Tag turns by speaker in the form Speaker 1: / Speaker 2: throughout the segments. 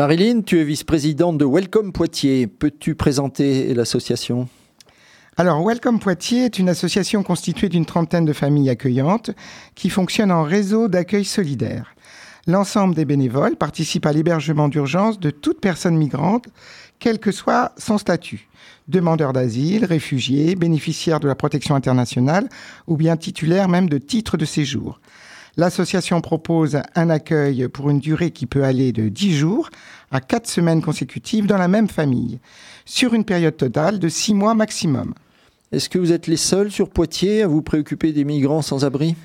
Speaker 1: Marilyn, tu es vice-présidente de Welcome Poitiers. Peux-tu présenter l'association?
Speaker 2: Alors, Welcome Poitiers est une association constituée d'une trentaine de familles accueillantes qui fonctionne en réseau d'accueil solidaire. L'ensemble des bénévoles participent à l'hébergement d'urgence de toute personne migrante, quel que soit son statut. Demandeur d'asile, réfugié, bénéficiaire de la protection internationale ou bien titulaire même de titres de séjour. L'association propose un accueil pour une durée qui peut aller de 10 jours à 4 semaines consécutives dans la même famille, sur une période totale de 6 mois maximum.
Speaker 1: Est-ce que vous êtes les seuls sur Poitiers à vous préoccuper des migrants sans abri?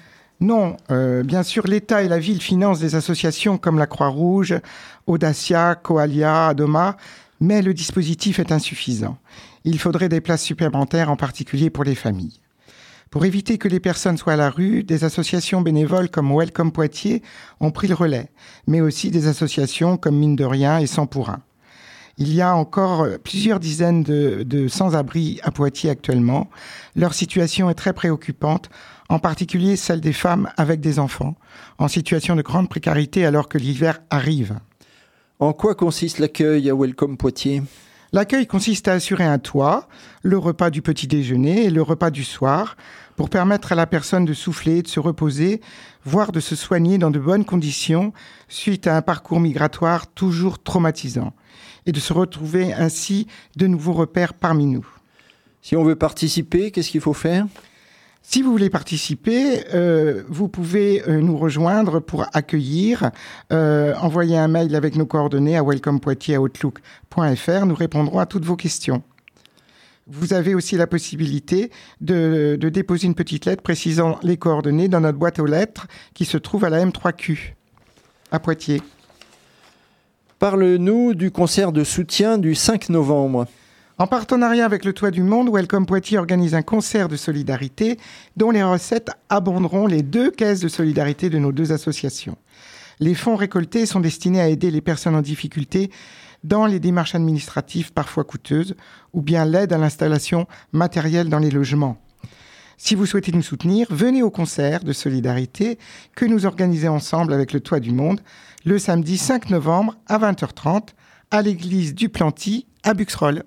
Speaker 2: Non, euh, bien sûr, l'État et la ville financent des associations comme la Croix-Rouge, Audacia, Coalia, Adoma, mais le dispositif est insuffisant. Il faudrait des places supplémentaires, en particulier pour les familles. Pour éviter que les personnes soient à la rue, des associations bénévoles comme Welcome Poitiers ont pris le relais, mais aussi des associations comme Mine de Rien et Sans pour. Il y a encore euh, plusieurs dizaines de, sans-abri à Poitiers actuellement. Leur situation est très préoccupante, en particulier celle des femmes avec des enfants, en situation de grande précarité alors que l'hiver arrive.
Speaker 1: En quoi consiste l'accueil à Welcome Poitiers?
Speaker 2: L'accueil consiste à assurer un toit, le repas du petit déjeuner et le repas du soir, pour permettre à la personne de souffler, de se reposer, voire de se soigner dans de bonnes conditions suite à un parcours migratoire toujours traumatisant et de se retrouver ainsi de nouveaux repères parmi nous.
Speaker 1: Si on veut participer, qu'est-ce qu'il faut faire?
Speaker 2: Si vous voulez participer, euh, vous pouvez euh, nous rejoindre pour accueillir. Euh, envoyer un mail avec nos coordonnées à welcomepoitiers.outlook.fr. Nous répondrons à toutes vos questions. Vous avez aussi la possibilité de, de, déposer une petite lettre précisant les coordonnées dans notre boîte aux lettres qui se trouve à la M3Q à Poitiers.
Speaker 1: Parle-nous du concert de soutien du 5 novembre.
Speaker 2: En partenariat avec le Toit du Monde, Welcome Poitiers organise un concert de solidarité dont les recettes abonderont les deux caisses de solidarité de nos deux associations. Les fonds récoltés sont destinés à aider les personnes en difficulté dans les démarches administratives parfois coûteuses ou bien l'aide à l'installation matérielle dans les logements. Si vous souhaitez nous soutenir, venez au concert de solidarité que nous organisons ensemble avec le Toit du Monde le samedi 5 novembre à 20h30 à l'église du Planty à Buxroll.